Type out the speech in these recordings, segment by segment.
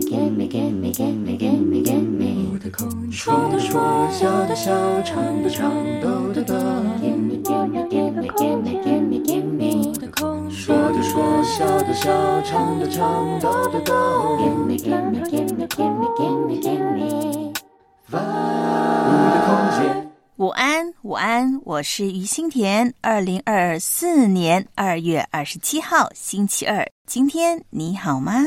gimme, gimme, gimme, gimme, gimme, gimme. 说的说，笑的笑，唱的唱抖的抖。我的空说的说，笑的笑，唱的唱，抖的抖。我的空间。午安，午安，我是于心田。二零二四年二月二十七号，星期二，今天你好吗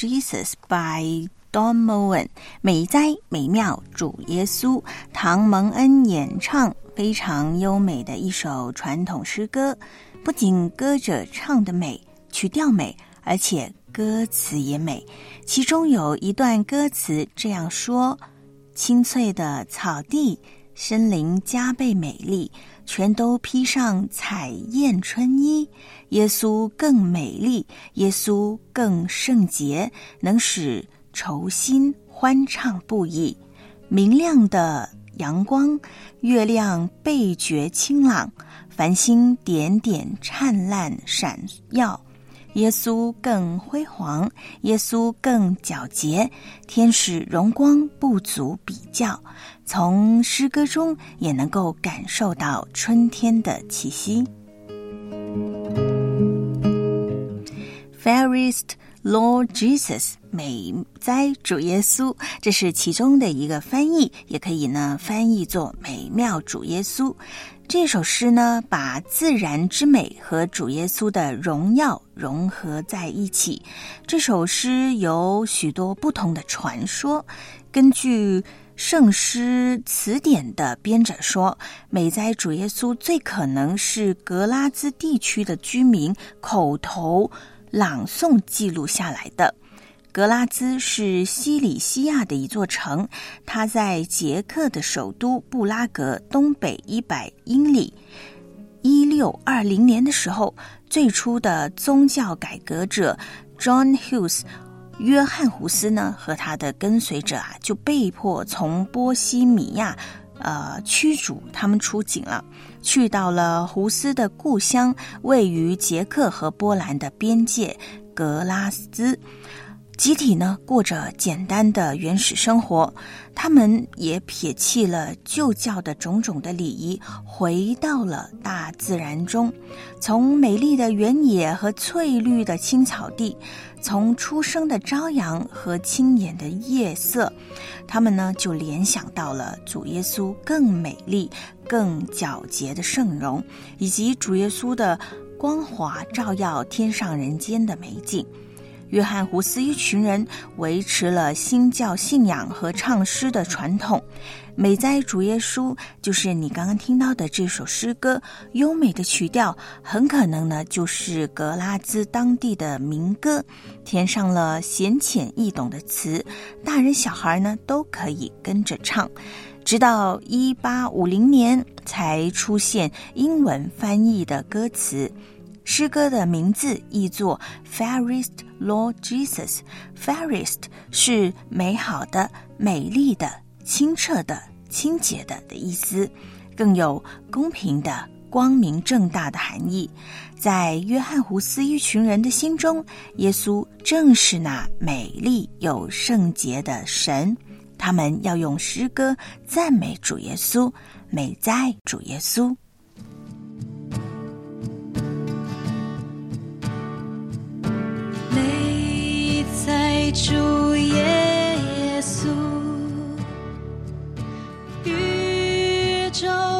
Jesus by Don Moen，美哉美妙主耶稣，唐蒙恩演唱非常优美的一首传统诗歌。不仅歌者唱的美，曲调美，而且歌词也美。其中有一段歌词这样说：“青翠的草地，森林加倍美丽，全都披上彩艳春衣。耶稣更美丽，耶稣更圣洁，能使愁心欢畅不已。明亮的阳光，月亮倍觉清朗，繁星点点灿烂闪耀。耶稣更辉煌，耶稣更皎洁，天使荣光不足比较。从诗歌中也能够感受到春天的气息。Fairest Lord Jesus，美哉主耶稣，这是其中的一个翻译，也可以呢翻译作美妙主耶稣。这首诗呢，把自然之美和主耶稣的荣耀融合在一起。这首诗有许多不同的传说。根据圣诗词典的编者说，美哉主耶稣最可能是格拉兹地区的居民口头朗诵记录下来的。格拉兹是西里西亚的一座城，它在捷克的首都布拉格东北一百英里。一六二零年的时候，最初的宗教改革者 John Hughes 约翰胡斯呢和他的跟随者啊，就被迫从波西米亚呃驱逐，他们出境了，去到了胡斯的故乡，位于捷克和波兰的边界格拉斯。集体呢过着简单的原始生活，他们也撇弃了旧教的种种的礼仪，回到了大自然中。从美丽的原野和翠绿的青草地，从初升的朝阳和清眼的夜色，他们呢就联想到了主耶稣更美丽、更皎洁的圣容，以及主耶稣的光华照耀天上人间的美景。约翰胡斯一群人维持了新教信仰和唱诗的传统。美哉主耶稣就是你刚刚听到的这首诗歌，优美的曲调很可能呢就是格拉兹当地的民歌，填上了浅显易懂的词，大人小孩呢都可以跟着唱。直到一八五零年才出现英文翻译的歌词。诗歌的名字译作 Fairest Lord Jesus。Fairest 是美好的、美丽的、清澈的、清洁的的意思，更有公平的、光明正大的含义。在约翰胡斯一群人的心中，耶稣正是那美丽又圣洁的神。他们要用诗歌赞美主耶稣，美哉主耶稣。美哉主耶稣，就。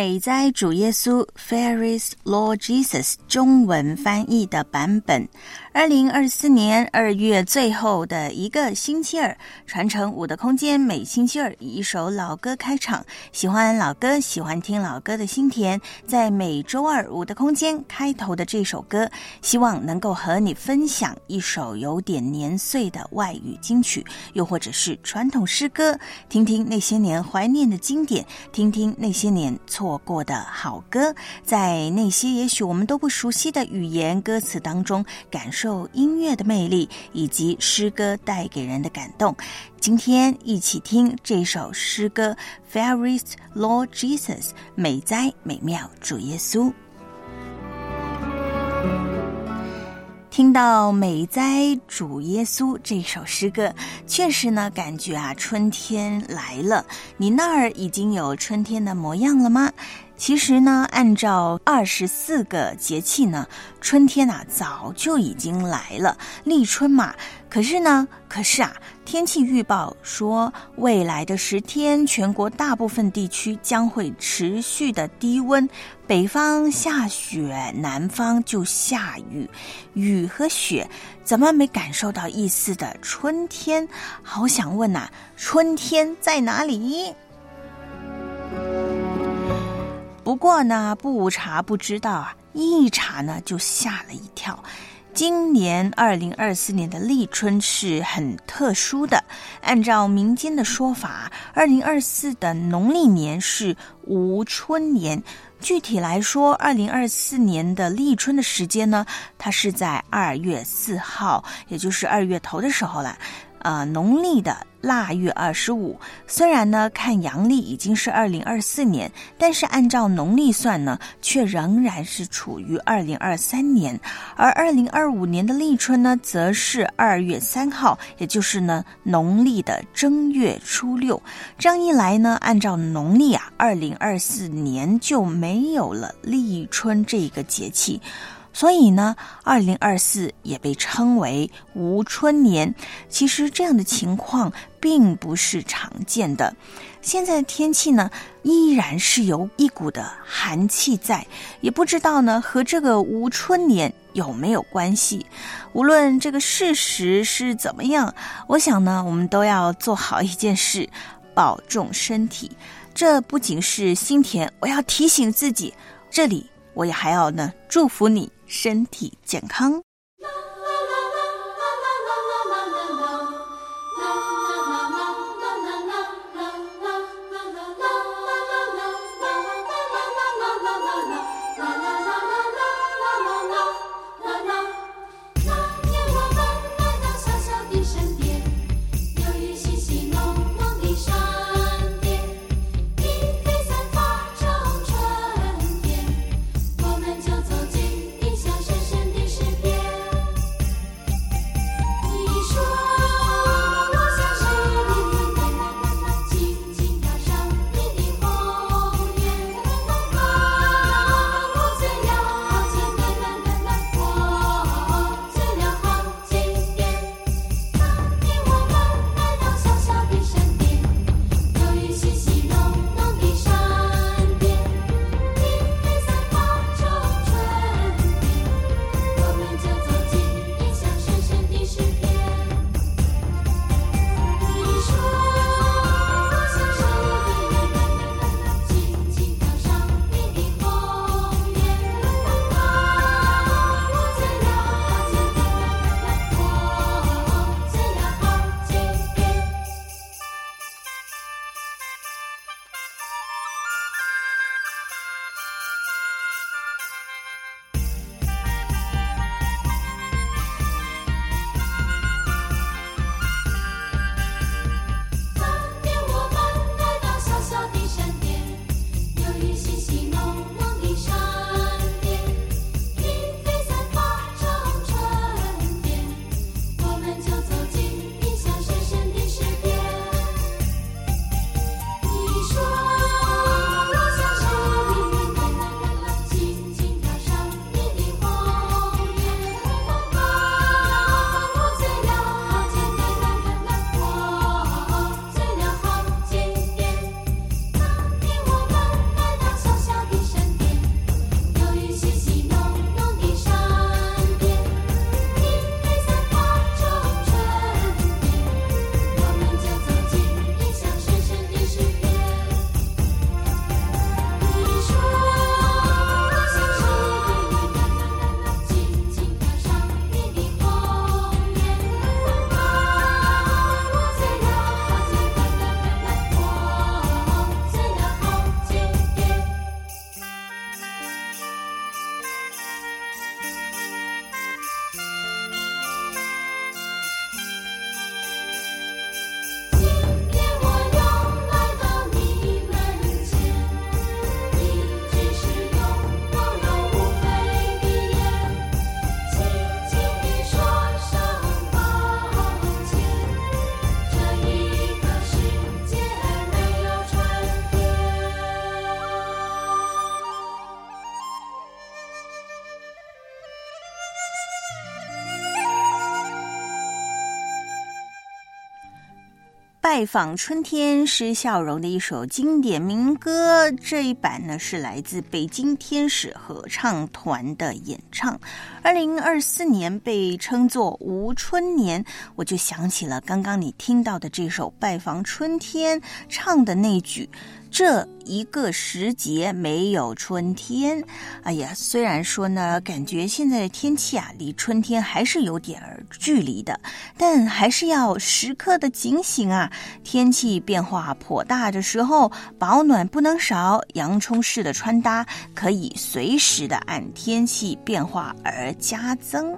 美哉主耶稣 （Fairies Lord Jesus） 中文翻译的版本。二零二四年二月最后的一个星期二，传承五的空间，每星期二以一首老歌开场。喜欢老歌、喜欢听老歌的心田，在每周二五的空间开头的这首歌，希望能够和你分享一首有点年岁的外语金曲，又或者是传统诗歌，听听那些年怀念的经典，听听那些年错我过的好歌，在那些也许我们都不熟悉的语言歌词当中感受。音乐的魅力以及诗歌带给人的感动，今天一起听这首诗歌《Fairest Lord Jesus》美哉美妙主耶稣。听到“美哉主耶稣”这首诗歌，确实呢，感觉啊，春天来了。你那儿已经有春天的模样了吗？其实呢，按照二十四个节气呢，春天啊早就已经来了，立春嘛。可是呢，可是啊，天气预报说，未来的十天，全国大部分地区将会持续的低温，北方下雪，南方就下雨。雨和雪怎么没感受到一丝的春天？好想问呐，春天在哪里？不过呢，不查不知道啊，一查呢就吓了一跳。今年二零二四年的立春是很特殊的，按照民间的说法，二零二四的农历年是无春年。具体来说，二零二四年的立春的时间呢，它是在二月四号，也就是二月头的时候了。呃，农历的腊月二十五，虽然呢看阳历已经是二零二四年，但是按照农历算呢，却仍然是处于二零二三年。而二零二五年的立春呢，则是二月三号，也就是呢农历的正月初六。这样一来呢，按照农历啊，二零二四年就没有了立春这个节气。所以呢，二零二四也被称为无春年。其实这样的情况并不是常见的。现在的天气呢，依然是有一股的寒气在，也不知道呢和这个无春年有没有关系。无论这个事实是怎么样，我想呢，我们都要做好一件事，保重身体。这不仅是心田，我要提醒自己，这里我也还要呢祝福你。身体健康。拜访春天是笑容的一首经典民歌，这一版呢是来自北京天使合唱团的演唱。二零二四年被称作无春年，我就想起了刚刚你听到的这首《拜访春天》唱的那句。这一个时节没有春天，哎呀，虽然说呢，感觉现在的天气啊，离春天还是有点儿距离的，但还是要时刻的警醒啊。天气变化颇大的时候，保暖不能少，洋葱式的穿搭可以随时的按天气变化而加增。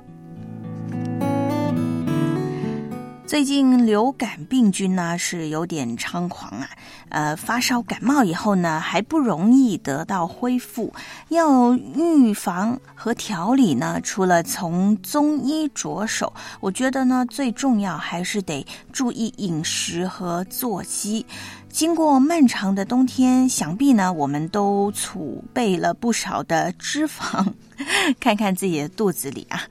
最近流感病菌呢是有点猖狂啊，呃，发烧感冒以后呢还不容易得到恢复，要预防和调理呢，除了从中医着手，我觉得呢最重要还是得注意饮食和作息。经过漫长的冬天，想必呢我们都储备了不少的脂肪，看看自己的肚子里啊。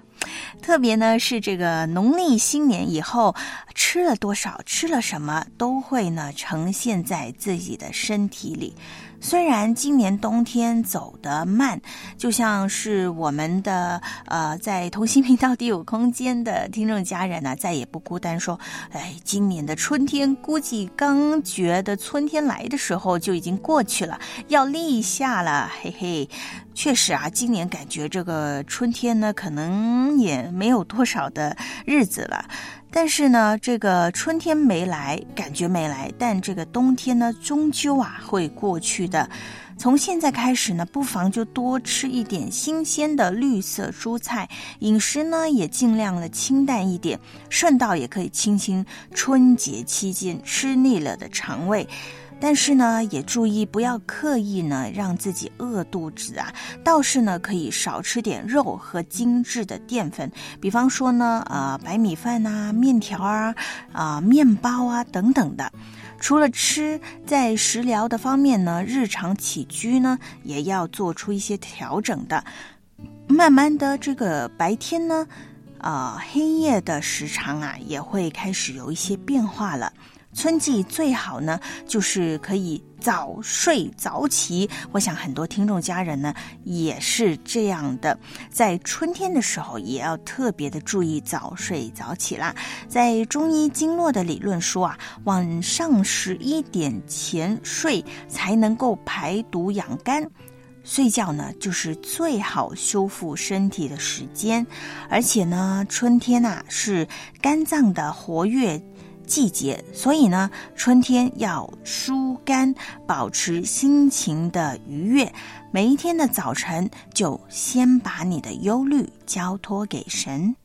特别呢是这个农历新年以后吃了多少，吃了什么，都会呢呈现在自己的身体里。虽然今年冬天走得慢，就像是我们的呃，在同心频道第五空间的听众家人呢，再也不孤单。说，哎，今年的春天估计刚觉得春天来的时候就已经过去了，要立夏了，嘿嘿。确实啊，今年感觉这个春天呢，可能也没有多少的日子了。但是呢，这个春天没来，感觉没来，但这个冬天呢，终究啊会过去的。从现在开始呢，不妨就多吃一点新鲜的绿色蔬菜，饮食呢也尽量的清淡一点，顺道也可以清清春节期间吃腻了的肠胃。但是呢，也注意不要刻意呢让自己饿肚子啊。倒是呢，可以少吃点肉和精致的淀粉，比方说呢，呃，白米饭呐、面条啊、啊面包啊等等的。除了吃，在食疗的方面呢，日常起居呢也要做出一些调整的。慢慢的，这个白天呢，啊黑夜的时长啊也会开始有一些变化了。春季最好呢，就是可以早睡早起。我想很多听众家人呢也是这样的，在春天的时候也要特别的注意早睡早起啦。在中医经络的理论说啊，晚上十一点前睡才能够排毒养肝，睡觉呢就是最好修复身体的时间。而且呢，春天呐是肝脏的活跃。季节，所以呢，春天要疏肝，保持心情的愉悦。每一天的早晨，就先把你的忧虑交托给神。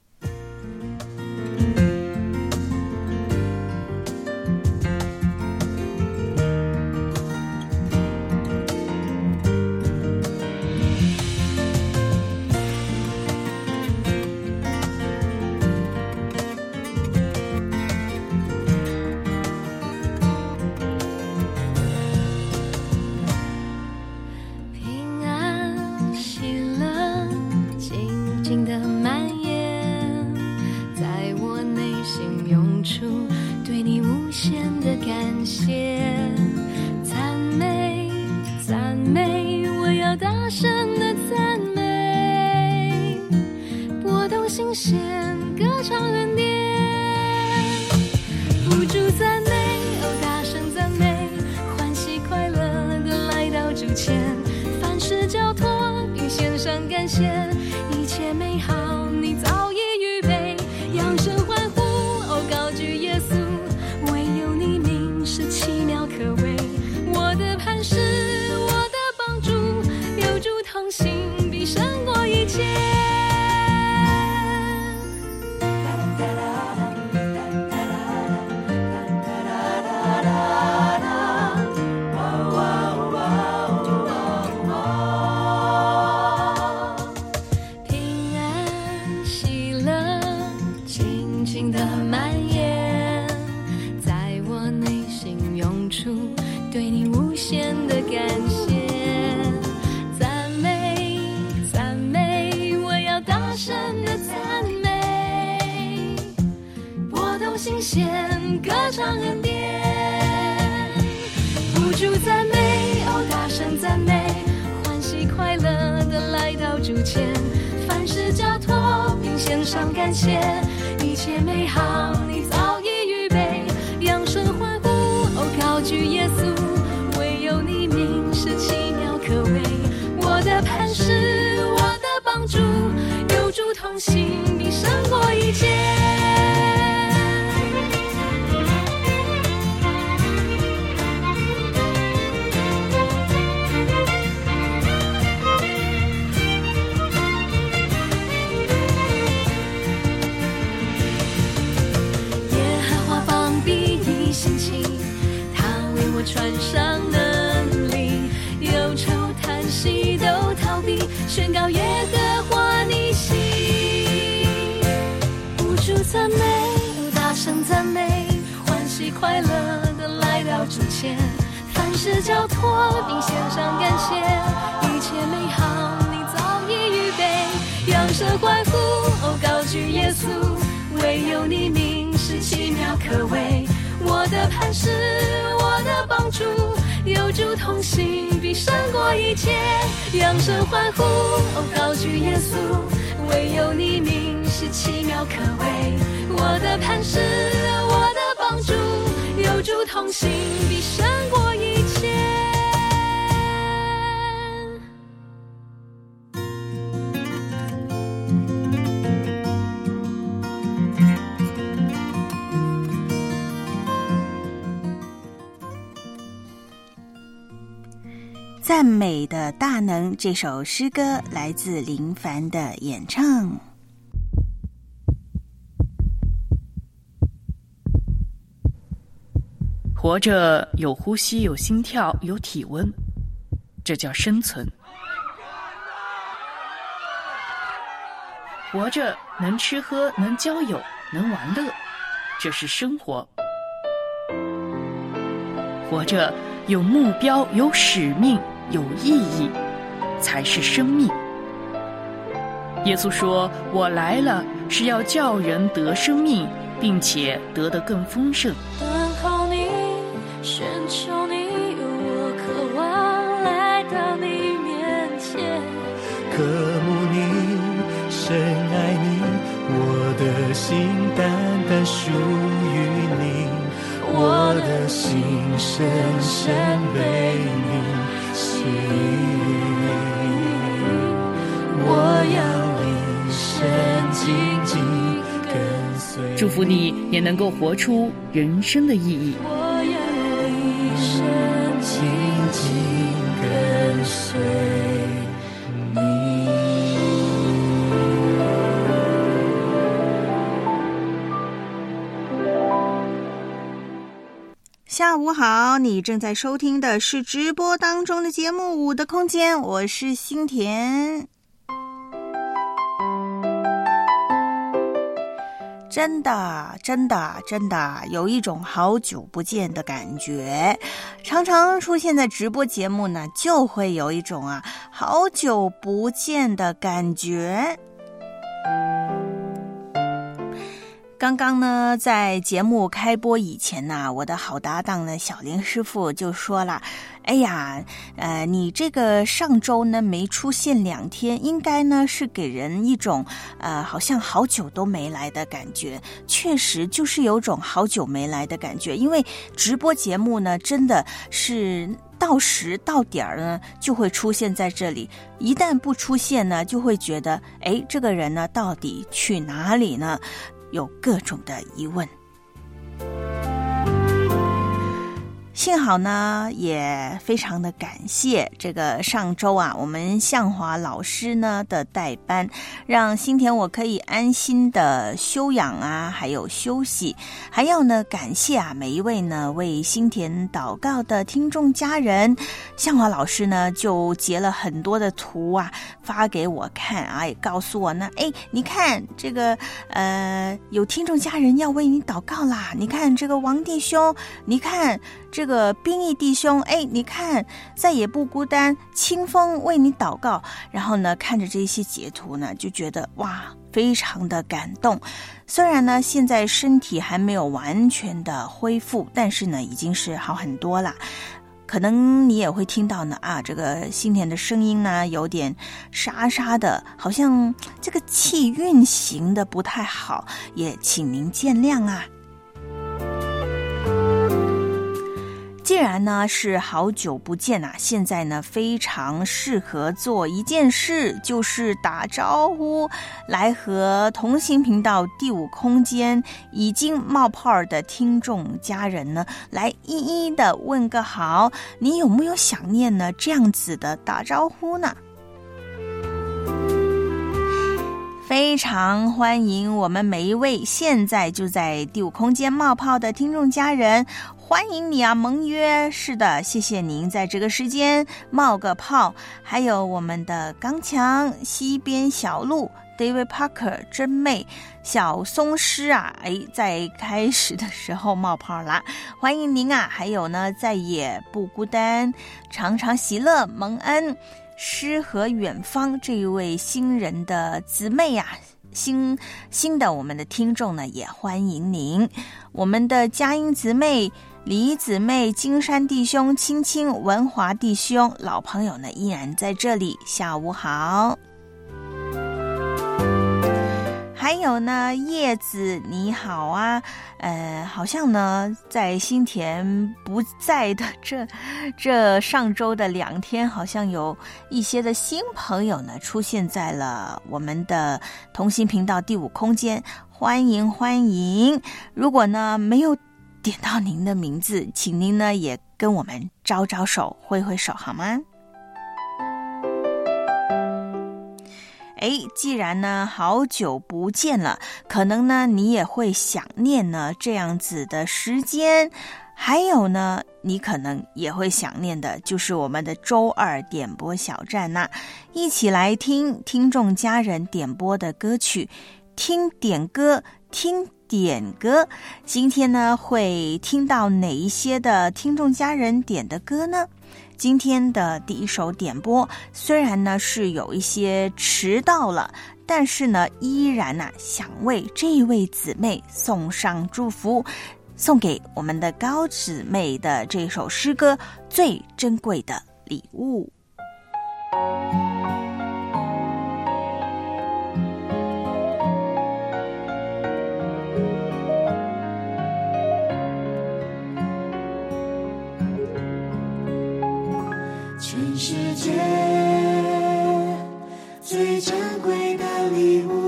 情的蔓延，在我内心涌出对你无限的感谢。赞美，赞美，我要大声的赞美，拨动心弦，歌唱恩典，不住赞美，哦，大声赞美，欢喜快乐的来到主前，凡事交托，并献上感谢。你快乐的来到主前，凡事交托并献上感谢，一切美好你早已预备，扬声欢呼，哦，高举耶稣。唯有你名是奇妙可畏，我的磐石，我的帮助，有主同行，必胜过一切。扬声欢呼，哦，高举耶稣，唯有你名是奇妙可畏，我的磐石，我，主同行，必胜过一切。赞美的大能这首诗歌来自林凡的演唱。活着有呼吸，有心跳，有体温，这叫生存。活着能吃喝，能交友，能玩乐，这是生活。活着有目标，有使命，有意义，才是生命。耶稣说：“我来了，是要叫人得生命，并且得得更丰盛。”寻求你，我渴望来到你面前。渴慕你，深爱你，我的心单单属于你，我的心深深被你吸引。我要一生紧紧跟随。祝福你也能够活出人生的意义。下午好，你正在收听的是直播当中的节目《五的空间》，我是新田。真的，真的，真的有一种好久不见的感觉。常常出现在直播节目呢，就会有一种啊好久不见的感觉。刚刚呢，在节目开播以前呢，我的好搭档呢，小林师傅就说了：“哎呀，呃，你这个上周呢没出现两天，应该呢是给人一种呃好像好久都没来的感觉。确实就是有种好久没来的感觉，因为直播节目呢真的是。”到时到点儿呢，就会出现在这里。一旦不出现呢，就会觉得，哎，这个人呢，到底去哪里呢？有各种的疑问。幸好呢，也非常的感谢这个上周啊，我们向华老师呢的代班，让新田我可以安心的休养啊，还有休息，还要呢感谢啊每一位呢为新田祷告的听众家人。向华老师呢就截了很多的图啊发给我看啊，也告诉我呢，哎，你看这个呃有听众家人要为你祷告啦，你看这个王弟兄，你看。这个兵役弟兄，哎，你看再也不孤单，清风为你祷告。然后呢，看着这些截图呢，就觉得哇，非常的感动。虽然呢，现在身体还没有完全的恢复，但是呢，已经是好很多了。可能你也会听到呢啊，这个新田的声音呢有点沙沙的，好像这个气运行的不太好，也请您见谅啊。既然呢是好久不见呐，现在呢非常适合做一件事，就是打招呼，来和同行频道第五空间已经冒泡的听众家人呢，来一一的问个好。你有没有想念呢？这样子的打招呼呢？非常欢迎我们每一位现在就在第五空间冒泡的听众家人。欢迎你啊，盟约！是的，谢谢您在这个时间冒个泡。还有我们的刚强、西边小鹿、David Parker、真妹、小松狮啊，哎，在开始的时候冒泡啦！欢迎您啊！还有呢，再也不孤单，常常喜乐蒙恩，诗和远方这一位新人的姊妹呀。新新的我们的听众呢，也欢迎您，我们的佳音姊妹。李姊妹、金山弟兄、青青、文华弟兄，老朋友呢依然在这里。下午好。还有呢，叶子你好啊，呃，好像呢在新田不在的这这上周的两天，好像有一些的新朋友呢出现在了我们的同心频道第五空间，欢迎欢迎。如果呢没有。点到您的名字，请您呢也跟我们招招手、挥挥手，好吗？哎，既然呢好久不见了，可能呢你也会想念呢这样子的时间，还有呢你可能也会想念的，就是我们的周二点播小站呐，一起来听听众家人点播的歌曲，听点歌，听。点歌，今天呢会听到哪一些的听众家人点的歌呢？今天的第一首点播，虽然呢是有一些迟到了，但是呢依然呢想为这位姊妹送上祝福，送给我们的高姊妹的这首诗歌《最珍贵的礼物》。最珍贵的礼物，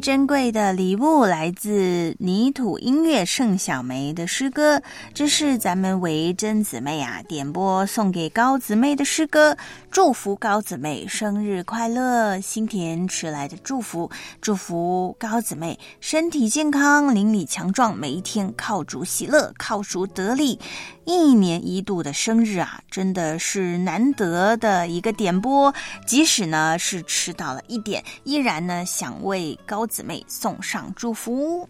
珍贵的礼物来自泥土音乐盛小梅的诗歌，这是咱们维珍姊妹啊点播送给高姊妹的诗歌，祝福高姊妹生日快乐，心田迟来的祝福，祝福高姊妹身体健康，邻里强壮，每一天靠主喜乐，靠主得力。一年一度的生日啊，真的是难得的一个点播，即使呢是迟到了一点，依然呢想为高姊妹送上祝福。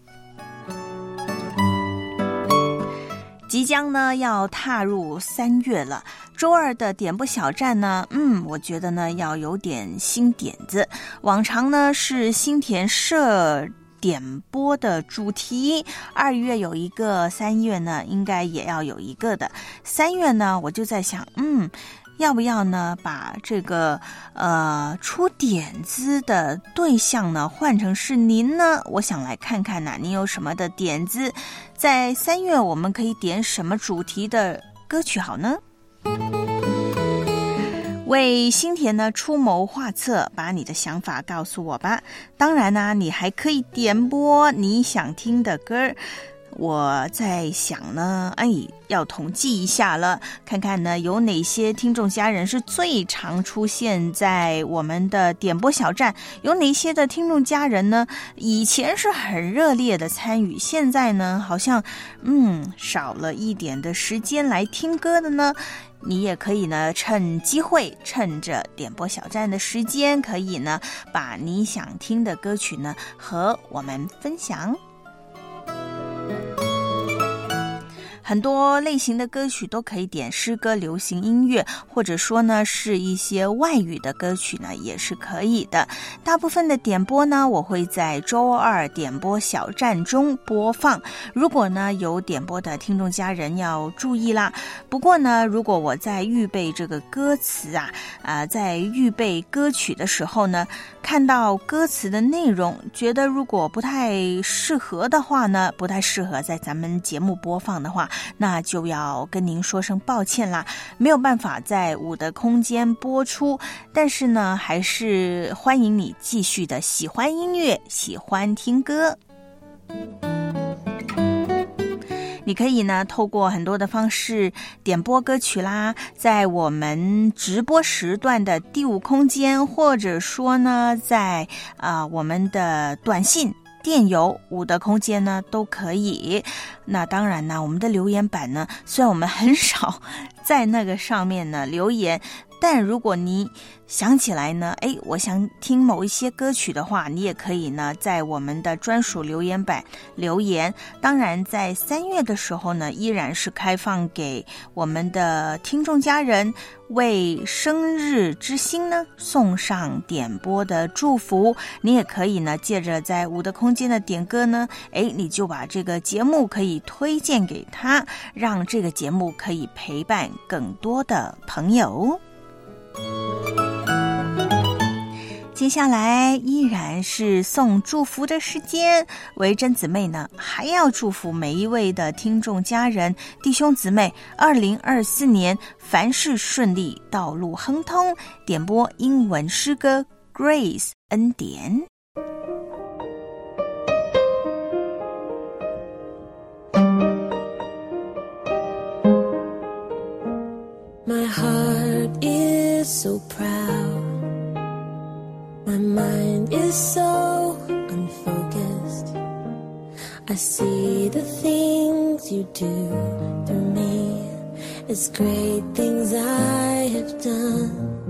即将呢要踏入三月了，周二的点播小站呢，嗯，我觉得呢要有点新点子。往常呢是新田社。点播的主题，二月有一个，三月呢应该也要有一个的。三月呢，我就在想，嗯，要不要呢把这个呃出点子的对象呢换成是您呢？我想来看看呢，您有什么的点子？在三月我们可以点什么主题的歌曲好呢？为新田呢出谋划策，把你的想法告诉我吧。当然呢，你还可以点播你想听的歌儿。我在想呢，哎，要统计一下了，看看呢有哪些听众家人是最常出现在我们的点播小站，有哪些的听众家人呢？以前是很热烈的参与，现在呢好像嗯少了一点的时间来听歌的呢。你也可以呢，趁机会，趁着点播小站的时间，可以呢，把你想听的歌曲呢和我们分享。很多类型的歌曲都可以点，诗歌、流行音乐，或者说呢是一些外语的歌曲呢，也是可以的。大部分的点播呢，我会在周二点播小站中播放。如果呢有点播的听众家人要注意啦。不过呢，如果我在预备这个歌词啊，啊，在预备歌曲的时候呢，看到歌词的内容，觉得如果不太适合的话呢，不太适合在咱们节目播放的话。那就要跟您说声抱歉啦，没有办法在五的空间播出。但是呢，还是欢迎你继续的喜欢音乐，喜欢听歌。你可以呢，透过很多的方式点播歌曲啦，在我们直播时段的第五空间，或者说呢，在啊我们的短信。电邮五的空间呢都可以，那当然呢，我们的留言板呢，虽然我们很少在那个上面呢留言。但如果你想起来呢，哎，我想听某一些歌曲的话，你也可以呢在我们的专属留言板留言。当然，在三月的时候呢，依然是开放给我们的听众家人为生日之星呢送上点播的祝福。你也可以呢借着在五的空间的点歌呢，哎，你就把这个节目可以推荐给他，让这个节目可以陪伴更多的朋友。接下来依然是送祝福的时间，维珍姊妹呢还要祝福每一位的听众家人、弟兄姊妹，二零二四年凡事顺利，道路亨通。点播英文诗歌《Grace》恩典。It's great things I have done.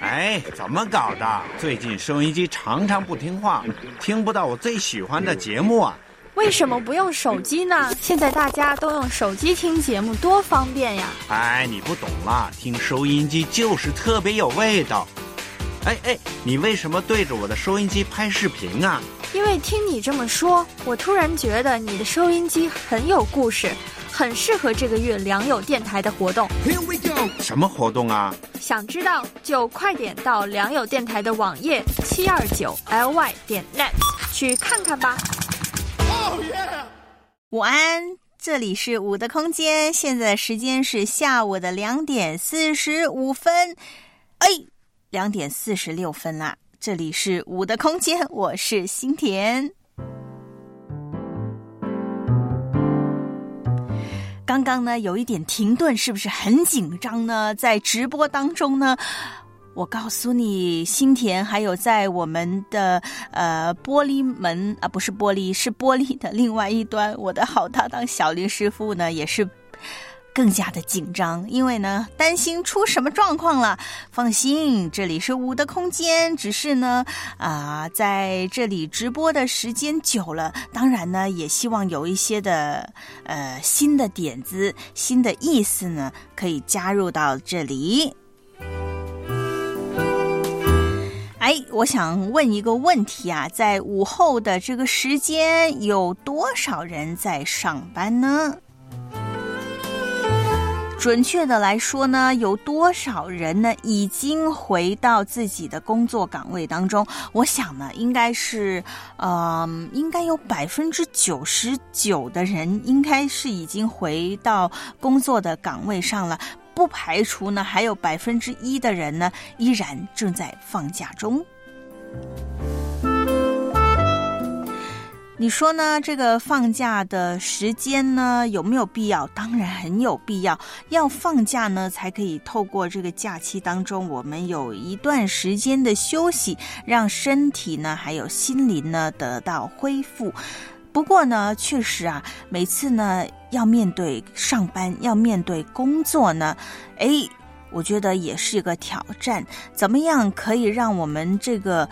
哎，怎么搞的？最近收音机常常不听话，听不到我最喜欢的节目啊！为什么不用手机呢？现在大家都用手机听节目，多方便呀！哎，你不懂啦，听收音机就是特别有味道。哎哎，你为什么对着我的收音机拍视频啊？因为听你这么说，我突然觉得你的收音机很有故事，很适合这个月良友电台的活动。Here we go！什么活动啊？想知道就快点到良友电台的网页七二九 ly 点 net 去看看吧。午安，这里是五的空间，现在时间是下午的两点四十五分，哎，两点四十六分啦。这里是五的空间，我是新田。刚刚呢有一点停顿，是不是很紧张呢？在直播当中呢，我告诉你，新田还有在我们的呃玻璃门啊，不是玻璃，是玻璃的另外一端，我的好搭档小林师傅呢也是。更加的紧张，因为呢担心出什么状况了。放心，这里是五的空间，只是呢啊、在这里直播的时间久了，当然呢也希望有一些的呃新的点子、新的意思呢，可以加入到这里。哎，我想问一个问题啊，在午后的这个时间，有多少人在上班呢？准确的来说呢，有多少人呢已经回到自己的工作岗位当中？我想呢，应该是，呃，应该有百分之九十九的人应该是已经回到工作的岗位上了，不排除呢还有百分之一的人呢依然正在放假中。你说呢？这个放假的时间呢，有没有必要？当然很有必要。要放假呢，才可以透过这个假期当中，我们有一段时间的休息，让身体呢，还有心灵呢得到恢复。不过呢，确实啊，每次呢要面对上班，要面对工作呢，哎，我觉得也是一个挑战。怎么样可以让我们这个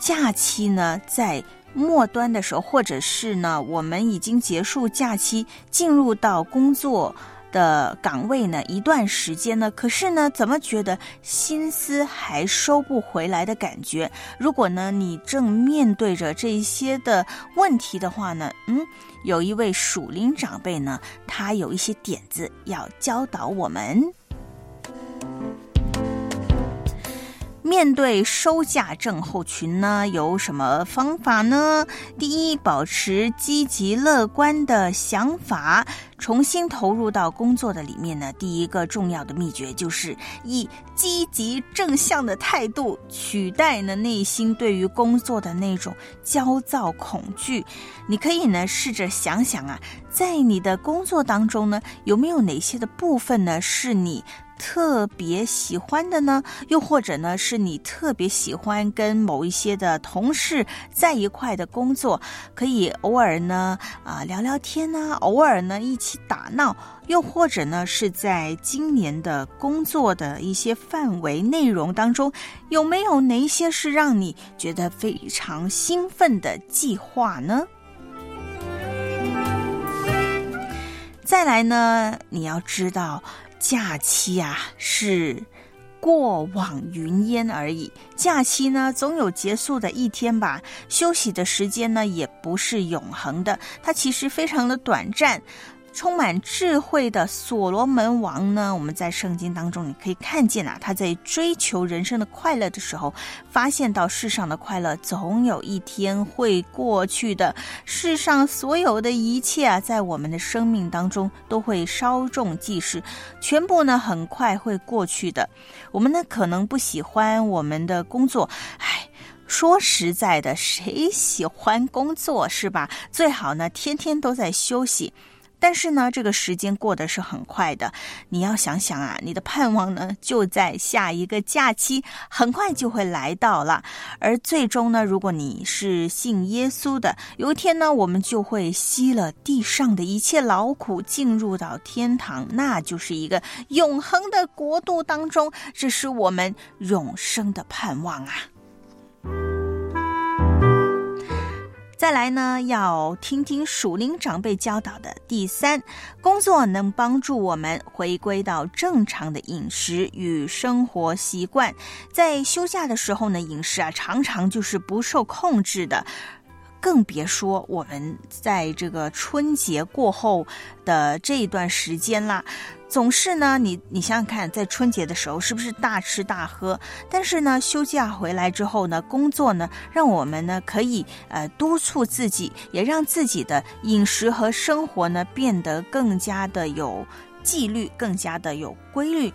假期呢，在末端的时候，或者是呢，我们已经结束假期，进入到工作的岗位呢一段时间呢，可是呢，怎么觉得心思还收不回来的感觉？如果呢，你正面对着这些的问题的话呢，嗯，有一位属灵长辈呢，他有一些点子要教导我们。面对收假症候群呢，有什么方法呢？第一，保持积极乐观的想法，重新投入到工作的里面呢。第一个重要的秘诀就是以积极正向的态度取代呢内心对于工作的那种焦躁恐惧。你可以呢试着想想啊，在你的工作当中呢，有没有哪些的部分呢是你。特别喜欢的呢，又或者呢，是你特别喜欢跟某一些的同事在一块的工作，可以偶尔呢啊聊聊天呢，偶尔呢一起打闹，又或者呢是在今年的工作的一些范围内容当中，有没有哪些是让你觉得非常兴奋的计划呢？再来呢，你要知道。假期啊，是过往云烟而已。假期呢，总有结束的一天吧。休息的时间呢，也不是永恒的，它其实非常的短暂。充满智慧的所罗门王呢？我们在圣经当中，你可以看见啊，他在追求人生的快乐的时候，发现到世上的快乐总有一天会过去的。世上所有的一切啊，在我们的生命当中都会稍纵即逝，全部呢很快会过去的。我们呢可能不喜欢我们的工作，唉，说实在的，谁喜欢工作是吧？最好呢天天都在休息。但是呢，这个时间过得是很快的。你要想想啊，你的盼望呢就在下一个假期，很快就会来到了。而最终呢，如果你是信耶稣的，有一天呢，我们就会吸了地上的一切劳苦，进入到天堂，那就是一个永恒的国度当中。这是我们永生的盼望啊。再来呢，要听听属灵长辈教导的第三工作，能帮助我们回归到正常的饮食与生活习惯。在休假的时候呢，饮食啊常常就是不受控制的。更别说我们在这个春节过后的这一段时间啦，总是呢，你你想想看，在春节的时候是不是大吃大喝？但是呢，休假回来之后呢，工作呢，让我们呢可以呃督促自己，也让自己的饮食和生活呢变得更加的有纪律，更加的有规律。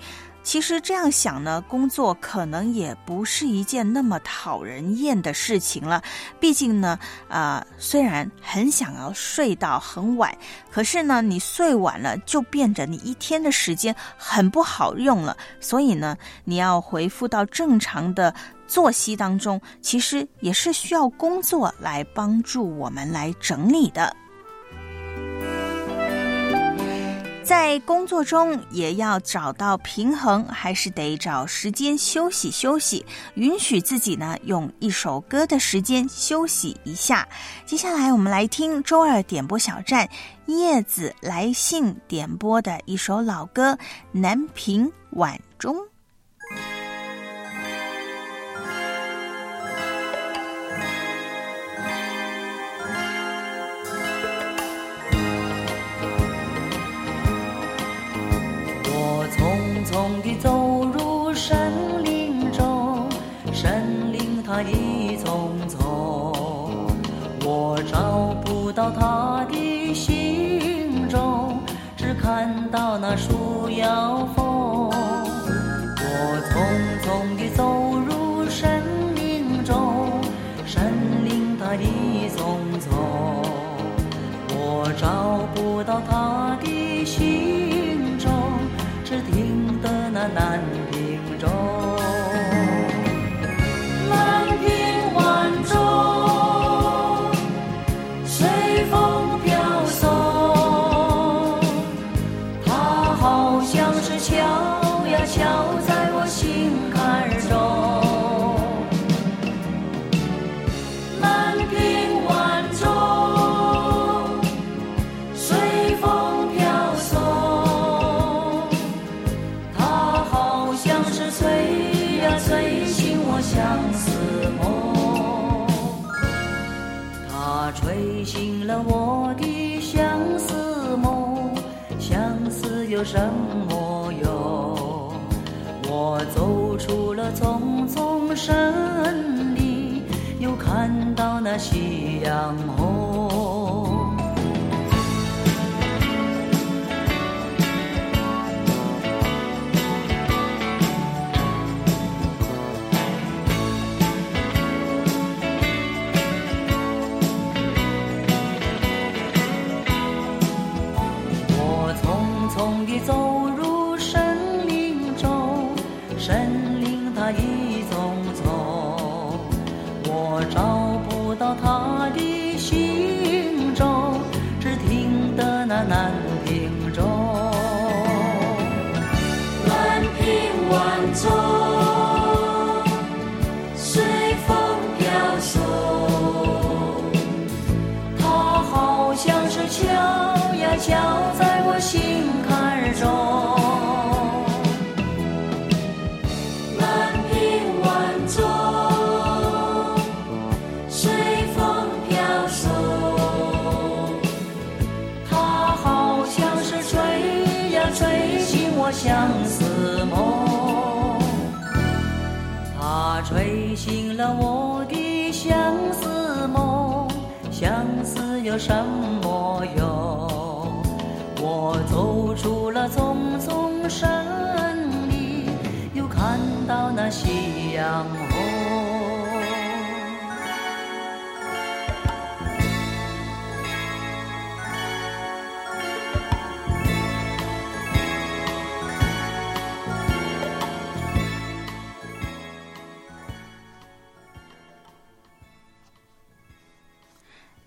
其实这样想呢，工作可能也不是一件那么讨人厌的事情了。毕竟呢，啊，虽然很想要睡到很晚，可是呢，你睡晚了就变着你一天的时间很不好用了。所以呢，你要回复到正常的作息当中，其实也是需要工作来帮助我们来整理的。在工作中也要找到平衡，还是得找时间休息休息，允许自己呢用一首歌的时间休息一下。接下来我们来听周二点播小站叶子来信点播的一首老歌《南屏晚钟》。匆地走入森林中，森林它一丛丛，我找不到他的行踪，只看到那树摇那南山里，又看到那夕阳红。听得那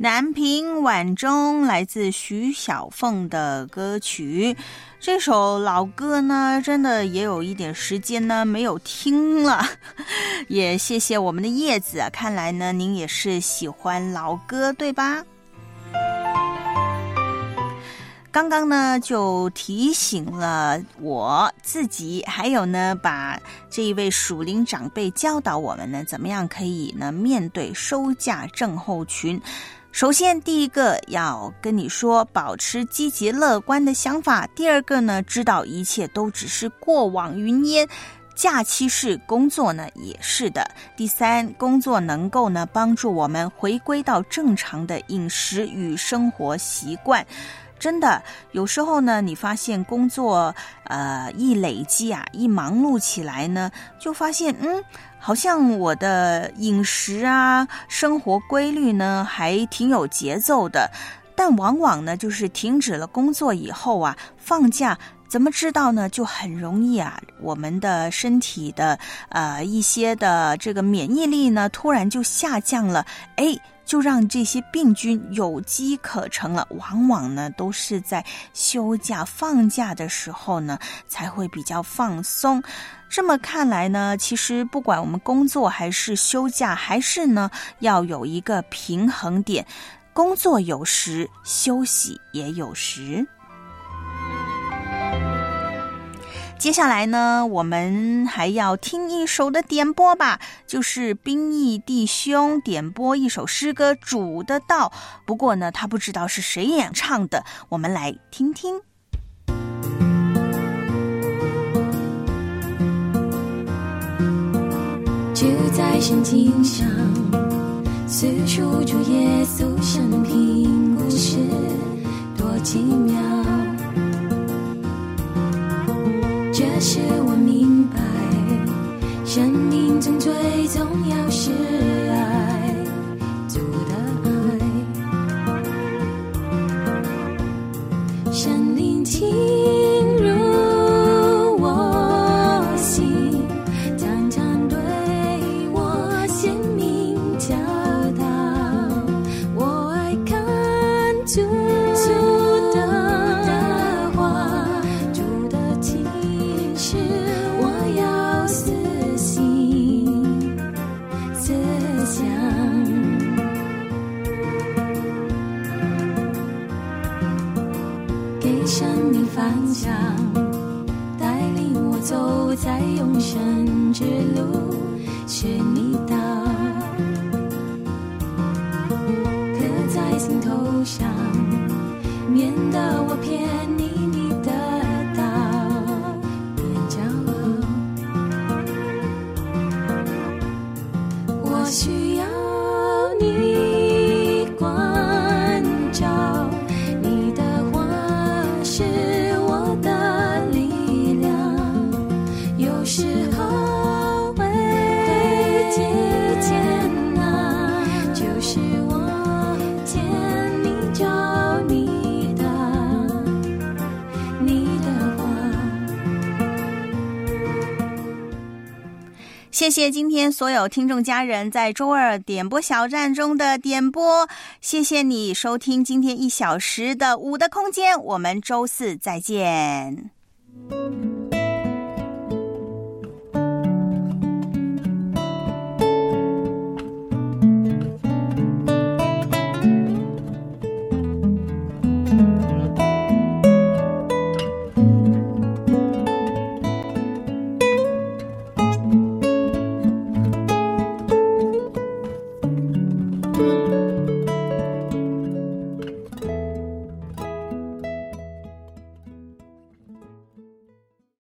南屏晚钟来自徐小凤的歌曲，这首老歌呢，真的也有一点时间呢没有听了，也谢谢我们的叶子，看来呢您也是喜欢老歌对吧？刚刚呢就提醒了我自己，还有呢把这一位属灵长辈教导我们呢，怎么样可以呢面对收假症候群。首先，第一个要跟你说，保持积极乐观的想法；第二个呢，知道一切都只是过往云烟。假期是工作呢，也是的。第三，工作能够呢帮助我们回归到正常的饮食与生活习惯。真的，有时候呢，你发现工作呃一累积啊，一忙碌起来呢，就发现嗯，好像我的饮食啊、生活规律呢还挺有节奏的，但往往呢，就是停止了工作以后啊，放假。怎么知道呢？就很容易啊，我们的身体的呃一些的这个免疫力呢，突然就下降了，哎，就让这些病菌有机可乘了。往往呢，都是在休假放假的时候呢，才会比较放松。这么看来呢，其实不管我们工作还是休假，还是呢要有一个平衡点，工作有时，休息也有时。接下来呢，我们还要听一首的点播吧，就是兵役弟兄点播一首诗歌《主的道》。不过呢，他不知道是谁演唱的，我们来听听。就在圣经上四处主耶稣生平故事，多奇妙。使我明白，生命中最重要是爱主的爱。神灵亲如我心，常常对我鲜明教导。我爱看主。谢今天所有听众家人在周二点播小站中的点播，谢谢你收听今天一小时的五的空间，我们周四再见。